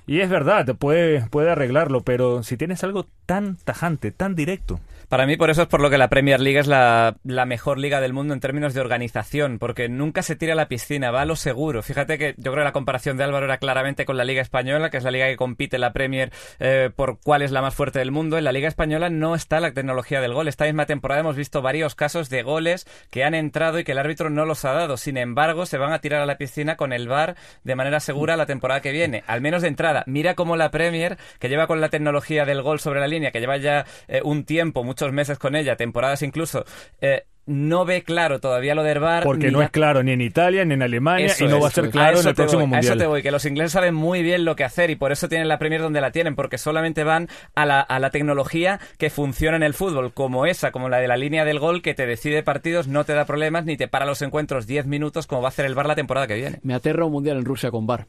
Y es verdad, puede, puede arreglarlo, pero si tienes algo tan tajante, tan directo, para mí, por eso es por lo que la Premier League es la, mejor liga del mundo en términos de organización, porque nunca se tira a la piscina, va a lo seguro. Fíjate que yo creo que la comparación de Álvaro era claramente con la Liga Española, que es la liga que compite la Premier eh, por cuál es la más fuerte del mundo. En la Liga Española no está la tecnología del gol. Esta misma temporada hemos visto varios casos de goles que han entrado y que el árbitro no los ha dado. Sin embargo, se van a tirar a la piscina con el VAR de manera segura la temporada que viene, al menos de entrada. Mira cómo la Premier, que lleva con la tecnología del gol sobre la línea, que lleva ya eh, un tiempo, mucho meses con ella, temporadas incluso, eh, no ve claro todavía lo del VAR. Porque no es claro ni en Italia ni en Alemania y no va a ser claro en el próximo Mundial. A eso te voy, que los ingleses saben muy bien lo que hacer y por eso tienen la Premier donde la tienen, porque solamente van a la, a la tecnología que funciona en el fútbol, como esa, como la de la línea del gol que te decide partidos, no te da problemas ni te para los encuentros 10 minutos como va a hacer el VAR la temporada que viene. Me aterra un Mundial en Rusia con VAR.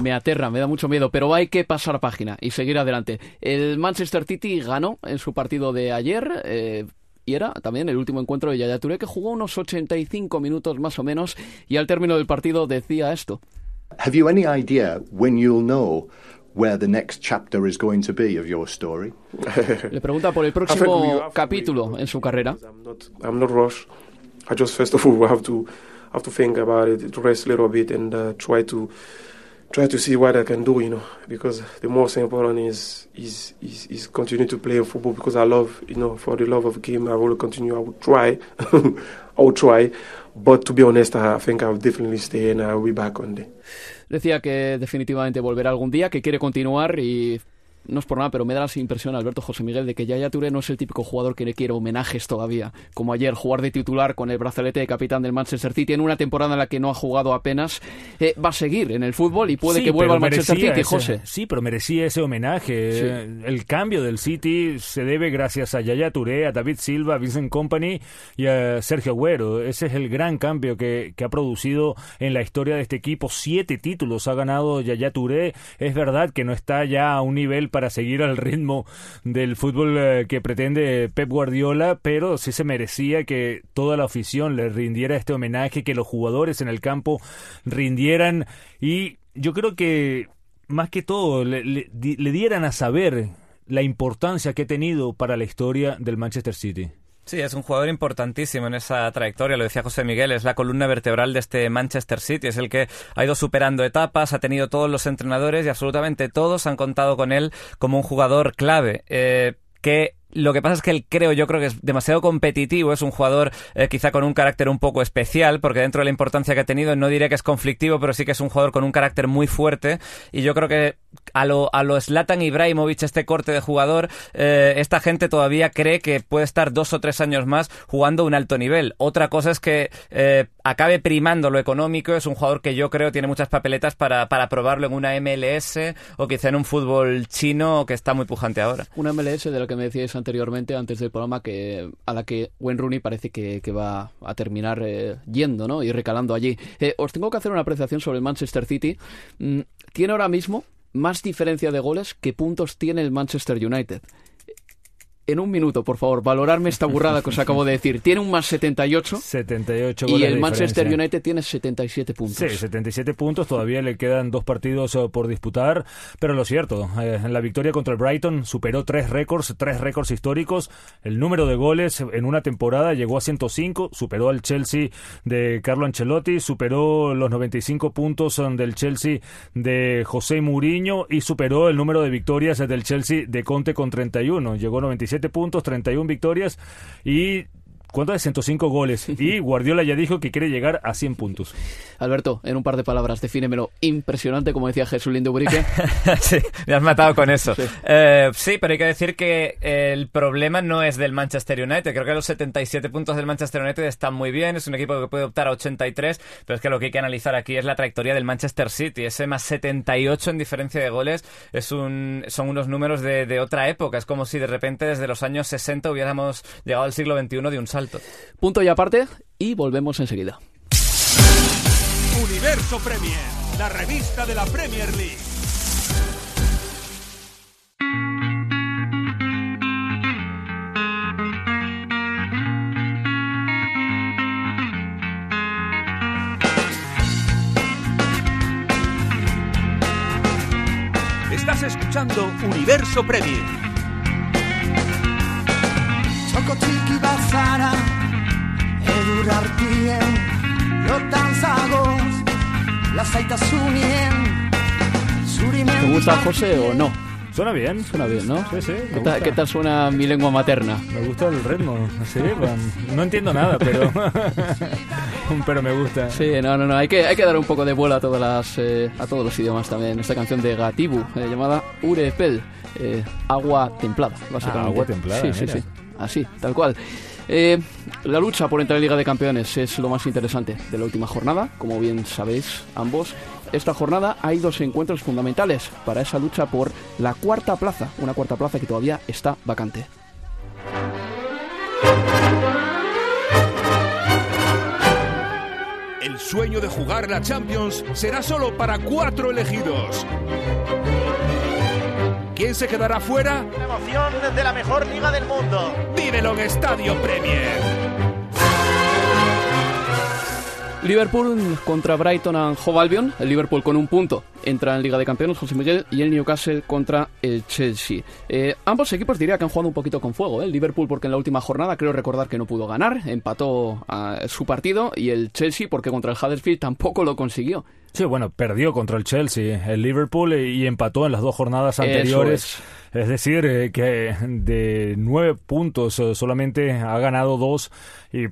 Me aterra, me da mucho miedo, pero hay que pasar página y seguir adelante. El Manchester City ganó en su partido de ayer. Eh, y era también el último encuentro de Yaya Touré que jugó unos 85 minutos más o menos y al término del partido decía esto. Have you any idea when you'll know where the next chapter is going to be of your story? [laughs] Le pregunta por el próximo capítulo en su carrera. I'm not rush. I just first of all [laughs] have to have to think about it, rest a little bit and uh, try to try to see what I can do, you know, because the most important is is is, is continue to play football because I love, you know, for the love of game, I will continue. I will try, [laughs] I will try, but to be honest, I think I'll definitely stay and I'll be back on day. Decía que definitivamente volverá algún día, que quiere continuar y no es por nada, pero me da la impresión, Alberto José Miguel, de que Yaya Touré no es el típico jugador que le quiere homenajes todavía. Como ayer, jugar de titular con el brazalete de capitán del Manchester City en una temporada en la que no ha jugado apenas. Eh, va a seguir en el fútbol y puede que vuelva al Manchester City, José. Sí, pero merecía ese homenaje. El cambio del City se debe gracias a Yaya Touré, a David Silva, a Vincent Company y a Sergio Agüero. Ese es el gran cambio que, que ha producido en la historia de este equipo. Siete títulos ha ganado Yaya Touré. Es verdad que no está ya a un nivel para seguir al ritmo del fútbol eh, que pretende Pep Guardiola, pero sí se merecía que toda la afición le rindiera este homenaje, que los jugadores en el campo rindieran y yo creo que más que todo le, le dieran a saber la importancia que ha tenido para la historia del Manchester City. Sí, es un jugador importantísimo en esa trayectoria, lo decía José Miguel, es la columna vertebral de este Manchester City, es el que ha ido superando etapas, ha tenido todos los entrenadores y absolutamente todos han contado con él como un jugador clave. Eh, que lo que pasa es que él creo, yo creo que es demasiado competitivo, es un jugador eh, quizá con un carácter un poco especial, porque dentro de la importancia que ha tenido, no diré que es conflictivo, pero sí que es un jugador con un carácter muy fuerte. Y yo creo que a lo, a lo Zlatan Ibrahimovic, este corte de jugador, eh, esta gente todavía cree que puede estar dos o tres años más jugando un alto nivel. Otra cosa es que eh, acabe primando lo económico, es un jugador que yo creo tiene muchas papeletas para, para probarlo en una MLS o quizá en un fútbol chino que está muy pujante ahora. Una MLS de lo que me decíais anteriormente, antes del programa, que a la que Wayne Rooney parece que, va a terminar eh, yendo ¿no? y recalando allí. Eh, os tengo que hacer una apreciación sobre el Manchester City. Mm, tiene ahora mismo más diferencia de goles que puntos tiene el Manchester United en un minuto, por favor, valorarme esta burrada que os acabo de decir. Tiene un más 78. 78 y goles el de Manchester. United tiene 77 puntos. Sí, 77 puntos, todavía le quedan dos partidos eh, por disputar, pero lo cierto, eh, en la victoria contra el Brighton superó tres récords, tres récords históricos, el número de goles en una temporada llegó a 105, superó al Chelsea de Carlo Ancelotti, superó los 95 puntos eh, del Chelsea de José Mourinho y superó el número de victorias del Chelsea de Conte con 31, llegó a 97 puntos, 31 victorias y... ¿Cuánto de 105 goles? Y Guardiola ya dijo que quiere llegar a 100 puntos. Alberto, en un par de palabras, defínemelo. Impresionante, como decía Jesús Lindo Burique. [laughs] sí, me has matado con eso. Eh, sí, pero hay que decir que el problema no es del Manchester United. Creo que los 77 puntos del Manchester United están muy bien. Es un equipo que puede optar a 83, pero es que lo que hay que analizar aquí es la trayectoria del Manchester City. Ese más 78 en diferencia de goles es un, son unos números de, de otra época. Es como si de repente desde los años 60 hubiéramos llegado al siglo XXI de un salto. Punto y aparte, y volvemos enseguida. Universo Premier, la revista de la Premier League. Estás escuchando Universo Premier. Txoko txiki bat zara Edurartien Lotan zagoz Lasaitasunien Zurimen ¿Te gusta José o no? Suena bien. Suena bien, ¿no? Sí, sí. ¿Qué, tal, qué tal suena mi lengua materna? Me gusta el ritmo. Sí, no entiendo nada, pero [laughs] pero me gusta. Sí, no, no, no. Hay que, hay que dar un poco de vuelo a todas las, eh, a todos los idiomas también. Esta canción de Gatibu, eh, llamada Urepel, eh, agua templada, básicamente. Ah, agua templada, Sí, sí, mira. sí. Así, tal cual. Eh, la lucha por entrar en Liga de Campeones es lo más interesante de la última jornada, como bien sabéis ambos. Esta jornada hay dos encuentros fundamentales para esa lucha por la cuarta plaza, una cuarta plaza que todavía está vacante. El sueño de jugar la Champions será solo para cuatro elegidos. ¿Quién se quedará fuera? Emoción de la mejor liga del mundo. Vívelo en Estadio Premier. Liverpool contra Brighton and Hove Albion. El Liverpool con un punto entra en Liga de Campeones, José Miguel, y el Newcastle contra el Chelsea. Eh, ambos equipos diría que han jugado un poquito con fuego. ¿eh? El Liverpool porque en la última jornada creo recordar que no pudo ganar, empató ah, su partido, y el Chelsea porque contra el Huddersfield tampoco lo consiguió. Sí, bueno, perdió contra el Chelsea, el Liverpool y empató en las dos jornadas anteriores. Es decir, eh, que de nueve puntos eh, solamente ha ganado dos y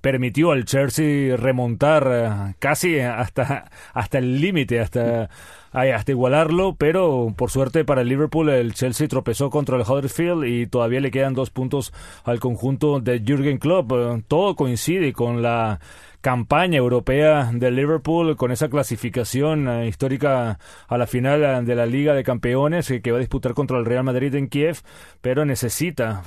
permitió al Chelsea remontar eh, casi hasta, hasta el límite, hasta, hasta igualarlo, pero por suerte para el Liverpool el Chelsea tropezó contra el Huddersfield y todavía le quedan dos puntos al conjunto de Jürgen Klopp. Eh, Todo coincide con la campaña europea del Liverpool con esa clasificación eh, histórica a la final de la Liga de Campeones que va a disputar contra el Real Madrid en Kiev, pero necesita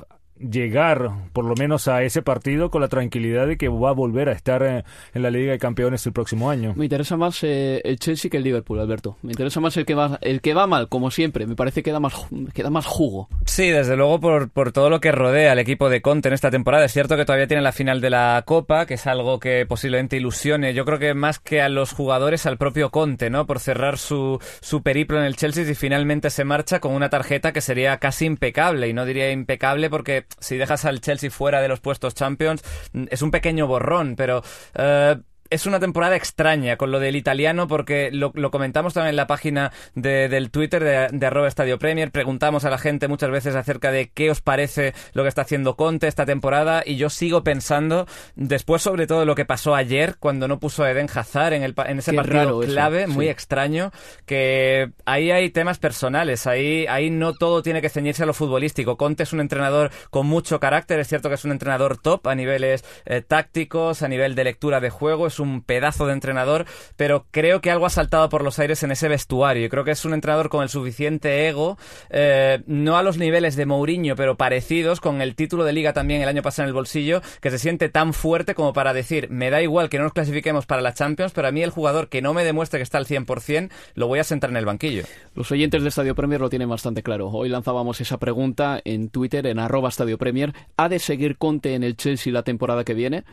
llegar por lo menos a ese partido con la tranquilidad de que va a volver a estar eh, en la Liga de Campeones el próximo año. Me interesa más eh, el Chelsea que el Liverpool, Alberto. Me interesa más el que va, el que va mal, como siempre. Me parece que da más, que da más jugo. Sí, desde luego por, por todo lo que rodea al equipo de Conte en esta temporada. Es cierto que todavía tiene la final de la Copa, que es algo que posiblemente ilusione. Yo creo que más que a los jugadores, al propio Conte, ¿no? Por cerrar su, su periplo en el Chelsea y finalmente se marcha con una tarjeta que sería casi impecable. Y no diría impecable porque si dejas al Chelsea fuera de los puestos Champions, mm, es un pequeño borrón, pero... eh, es una temporada extraña con lo del italiano porque lo, lo comentamos también en la página de- del Twitter de, de arroba Estadio Premier. Preguntamos a la gente muchas veces acerca de qué os parece lo que está haciendo Conte esta temporada y yo sigo pensando, después sobre todo lo que pasó ayer cuando no puso a Eden Hazard en, el, en ese Qué partido eso, clave, sí. muy extraño, que ahí hay temas personales, ahí, ahí no todo tiene que ceñirse a lo futbolístico. Conte es un entrenador con mucho carácter, es cierto que es un entrenador top a niveles eh, tácticos, a nivel de lectura de juego, es un pedazo de entrenador, pero creo que algo ha saltado por los aires en ese vestuario. Y creo que es un entrenador con el suficiente ego, eh, no a los niveles de Mourinho, pero parecidos, con el título de liga también el año pasado en el bolsillo, que se siente tan fuerte como para decir, me da igual que no nos clasifiquemos para la Champions, pero a mí el jugador que no me demuestre que está al 100%, lo voy a sentar en el banquillo. Los oyentes de Estadio Premier lo tienen bastante claro. Hoy lanzábamos esa pregunta en Twitter, en arroba Estadio Premier. ¿Ha de seguir Conte en el Chelsea la temporada que viene?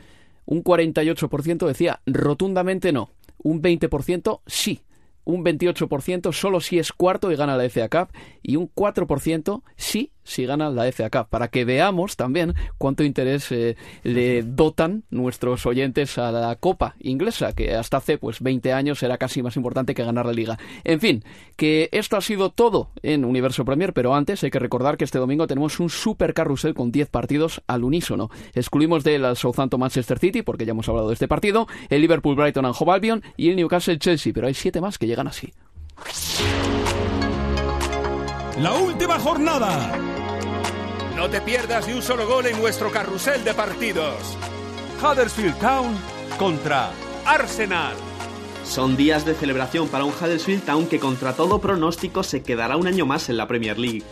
Un 48% decía rotundamente no. Un 20% sí un 28% solo si es cuarto y gana la FA Cup y un 4% sí si gana la FA Cup, para que veamos también cuánto interés eh, le dotan nuestros oyentes a la Copa inglesa, que hasta hace pues 20 años era casi más importante que ganar la liga. En fin, que esto ha sido todo en Universo Premier, pero antes hay que recordar que este domingo tenemos un super carrusel con 10 partidos al unísono. Excluimos del Southampton Manchester City, porque ya hemos hablado de este partido, el Liverpool Brighton and Hove Albion y el Newcastle Chelsea, pero hay 7 más que llegan así. La última jornada. No te pierdas ni un solo gol en nuestro carrusel de partidos. Huddersfield Town contra Arsenal. Son días de celebración para un Huddersfield Town que contra todo pronóstico se quedará un año más en la Premier League.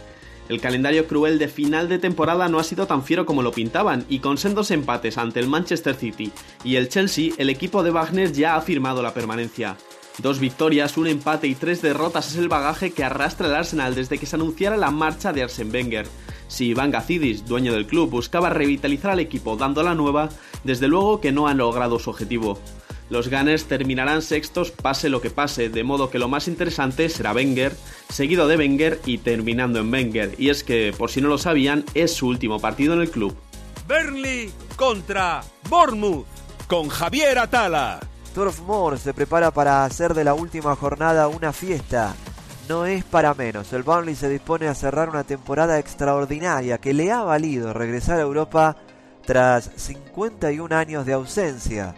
El calendario cruel de final de temporada no ha sido tan fiero como lo pintaban y con sendos empates ante el Manchester City y el Chelsea, el equipo de Wagner ya ha firmado la permanencia. Dos victorias, un empate y tres derrotas es el bagaje que arrastra el Arsenal desde que se anunciara la marcha de Arsene Wenger. Si Iván Gazidis, dueño del club, buscaba revitalizar al equipo dando la nueva, desde luego que no han logrado su objetivo. Los Gunners terminarán sextos pase lo que pase, de modo que lo más interesante será Wenger, seguido de Wenger y terminando en Wenger. Y es que, por si no lo sabían, es su último partido en el club. Burnley contra Bournemouth con Javier Atala. Turf Moor se prepara para hacer de la última jornada una fiesta. No es para menos. El Burnley se dispone a cerrar una temporada extraordinaria que le ha valido regresar a Europa tras 51 años de ausencia.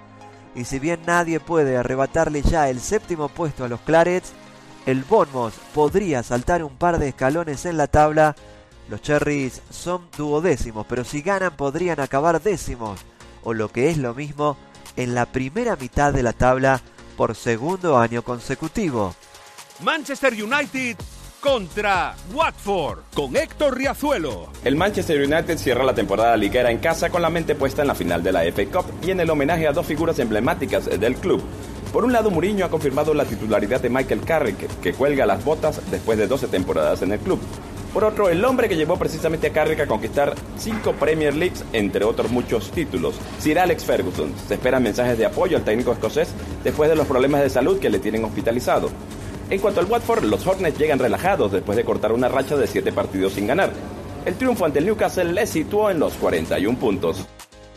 Y si bien nadie puede arrebatarle ya el séptimo puesto a los Clarets, el Bournemouth podría saltar un par de escalones en la tabla. Los Cherries son duodécimos, pero si ganan podrían acabar décimos, o lo que es lo mismo, en la primera mitad de la tabla por segundo año consecutivo. Manchester United contra Watford con Héctor Riazuelo. El Manchester United cierra la temporada liguera en casa con la mente puesta en la final de la FA Cup y en el homenaje a dos figuras emblemáticas del club. Por un lado, Mourinho ha confirmado la titularidad de Michael Carrick, que cuelga las botas después de 12 temporadas en el club. Por otro, el hombre que llevó precisamente a Carrick a conquistar cinco Premier Leagues, entre otros muchos títulos, Sir Alex Ferguson. Se esperan mensajes de apoyo al técnico escocés después de los problemas de salud que le tienen hospitalizado. En cuanto al Watford, los Hornets llegan relajados después de cortar una racha de 7 partidos sin ganar. El triunfo ante el Newcastle les situó en los 41 puntos.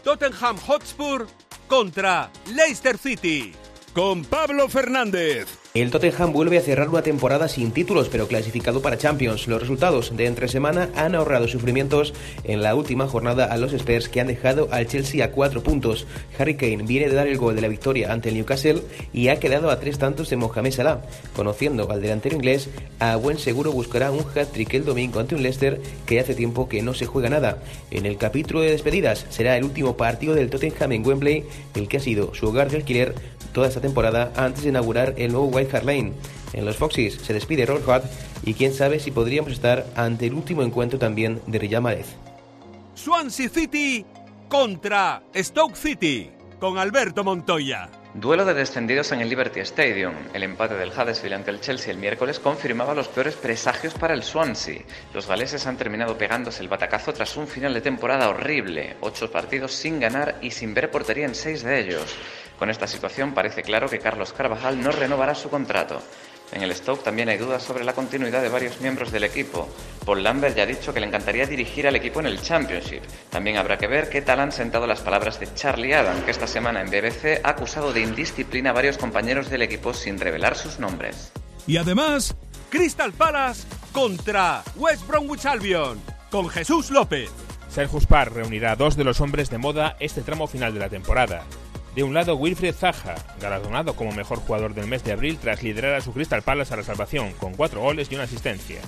Tottenham Hotspur contra Leicester City con Pablo Fernández. El Tottenham vuelve a cerrar una temporada sin títulos, pero clasificado para Champions. Los resultados de entre semana han ahorrado sufrimientos en la última jornada a los Spurs, que han dejado al Chelsea a cuatro puntos. Harry Kane viene de dar el gol de la victoria ante el Newcastle y ha quedado a tres tantos de Mohamed Salah. Conociendo al delantero inglés, a buen seguro buscará un hat-trick el domingo ante un Leicester que hace tiempo que no se juega nada. En el capítulo de despedidas será el último partido del Tottenham en Wembley, el que ha sido su hogar de alquiler toda esta temporada antes de inaugurar el nuevo White Hart Lane. En los Foxes se despide Robert Hart y quién sabe si podríamos estar ante el último encuentro también de Riyad Mahrez. Swansea City contra Stoke City con Alberto Montoya. Duelo de descendidos en el Liberty Stadium. El empate del Huddersfield ante el Chelsea el miércoles confirmaba los peores presagios para el Swansea. Los galeses han terminado pegándose el batacazo tras un final de temporada horrible. Ocho partidos sin ganar y sin ver portería en seis de ellos. Con esta situación parece claro que Carlos Carvajal no renovará su contrato. En el Stoke también hay dudas sobre la continuidad de varios miembros del equipo. Paul Lambert ya ha dicho que le encantaría dirigir al equipo en el Championship. También habrá que ver qué tal han sentado las palabras de Charlie Adam, que esta semana en BBC ha acusado de indisciplina a varios compañeros del equipo sin revelar sus nombres. Y además, Crystal Palace contra West Bromwich Albion con Jesús López. Sergio Spar reunirá a dos de los hombres de moda este tramo final de la temporada. De un lado, Wilfried Zaha, galardonado como mejor jugador del mes de abril tras liderar a su Crystal Palace a la salvación, con cuatro goles y una asistencia.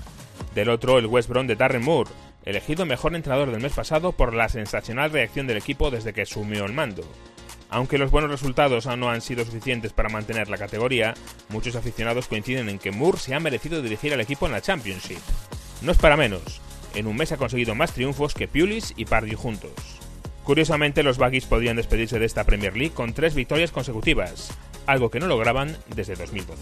Del otro, el West Brom de Darren Moore, elegido mejor entrenador del mes pasado por la sensacional reacción del equipo desde que asumió el mando. Aunque los buenos resultados no han sido suficientes para mantener la categoría, muchos aficionados coinciden en que Moore se ha merecido dirigir al equipo en la Championship. No es para menos, en un mes ha conseguido más triunfos que Pulis y Pardew juntos. Curiosamente, los Baggies podrían despedirse de esta Premier League con tres victorias consecutivas, algo que no lograban desde 2012.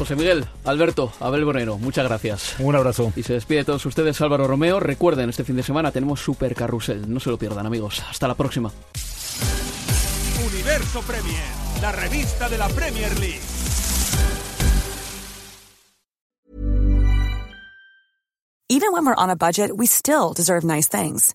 José Miguel, Alberto, Abel Bonero, muchas gracias. Un abrazo. Y se despide de todos ustedes Álvaro Romeo. Recuerden, este fin de semana tenemos Super Carrusel. No se lo pierdan, amigos. Hasta la próxima. Universo Premier, la revista de la Premier League. Even when we're on a budget, we still deserve nice things.